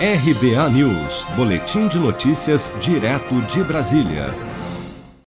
RBA News, Boletim de Notícias, direto de Brasília.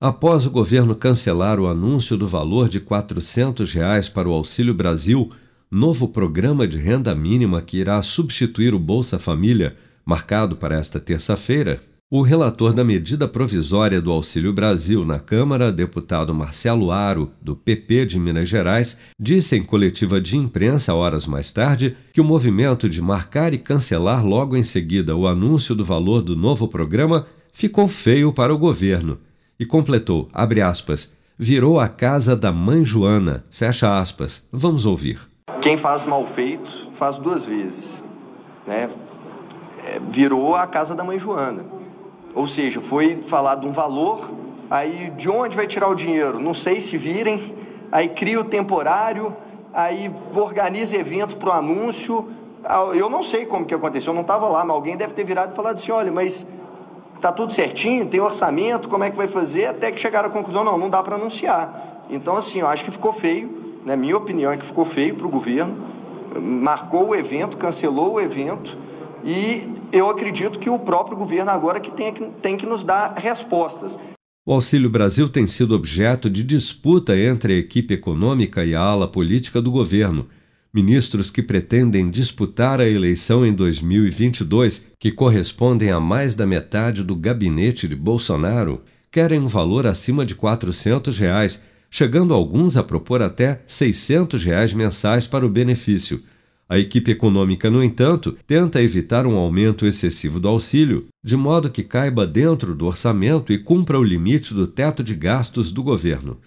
Após o governo cancelar o anúncio do valor de 400 reais para o Auxílio Brasil, novo programa de renda mínima que irá substituir o Bolsa Família, marcado para esta terça-feira, o relator da medida provisória do Auxílio Brasil na Câmara, deputado Marcelo Aro, do PP de Minas Gerais, disse em coletiva de imprensa horas mais tarde que o movimento de marcar e cancelar logo em seguida o anúncio do valor do novo programa ficou feio para o governo e completou, abre aspas, virou a casa da mãe Joana, fecha aspas. Vamos ouvir. Quem faz mal feito faz duas vezes, né? É, virou a casa da mãe Joana ou seja, foi falado um valor, aí de onde vai tirar o dinheiro? Não sei se virem, aí cria o temporário, aí organiza evento para o anúncio. Ah, eu não sei como que aconteceu, eu não estava lá, mas alguém deve ter virado e falado assim, olha, mas tá tudo certinho, tem orçamento, como é que vai fazer? Até que chegaram à conclusão, não, não dá para anunciar. Então, assim, eu acho que ficou feio, né? minha opinião é que ficou feio para o governo, marcou o evento, cancelou o evento, e eu acredito que o próprio governo agora que tem, que tem que nos dar respostas. O Auxílio Brasil tem sido objeto de disputa entre a equipe econômica e a ala política do governo. Ministros que pretendem disputar a eleição em 2022, que correspondem a mais da metade do gabinete de Bolsonaro, querem um valor acima de 400 reais, chegando alguns a propor até 600 reais mensais para o benefício. A equipe econômica, no entanto, tenta evitar um aumento excessivo do auxílio, de modo que caiba dentro do orçamento e cumpra o limite do teto de gastos do governo.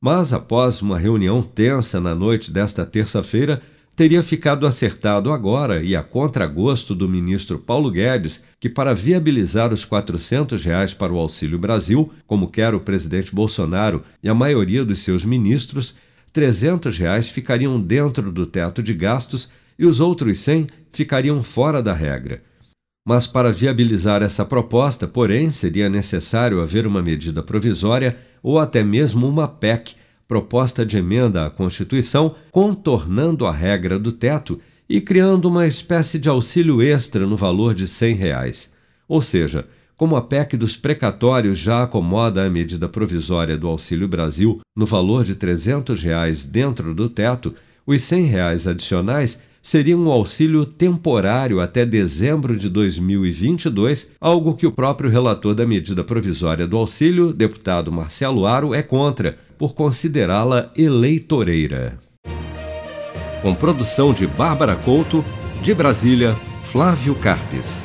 Mas, após uma reunião tensa na noite desta terça-feira, teria ficado acertado agora e a contragosto do ministro Paulo Guedes que, para viabilizar os 400 reais para o Auxílio Brasil, como quer o presidente Bolsonaro e a maioria dos seus ministros, 300 reais ficariam dentro do teto de gastos e os outros 100 ficariam fora da regra. Mas para viabilizar essa proposta, porém, seria necessário haver uma medida provisória ou até mesmo uma PEC, proposta de emenda à Constituição, contornando a regra do teto e criando uma espécie de auxílio extra no valor de 100 reais. Ou seja, como a PEC dos precatórios já acomoda a medida provisória do Auxílio Brasil no valor de 300 reais dentro do teto, os 100 reais adicionais seria um auxílio temporário até dezembro de 2022, algo que o próprio relator da medida provisória do auxílio, deputado Marcelo Aro, é contra, por considerá-la eleitoreira. Com produção de Bárbara Couto, de Brasília, Flávio Carpes.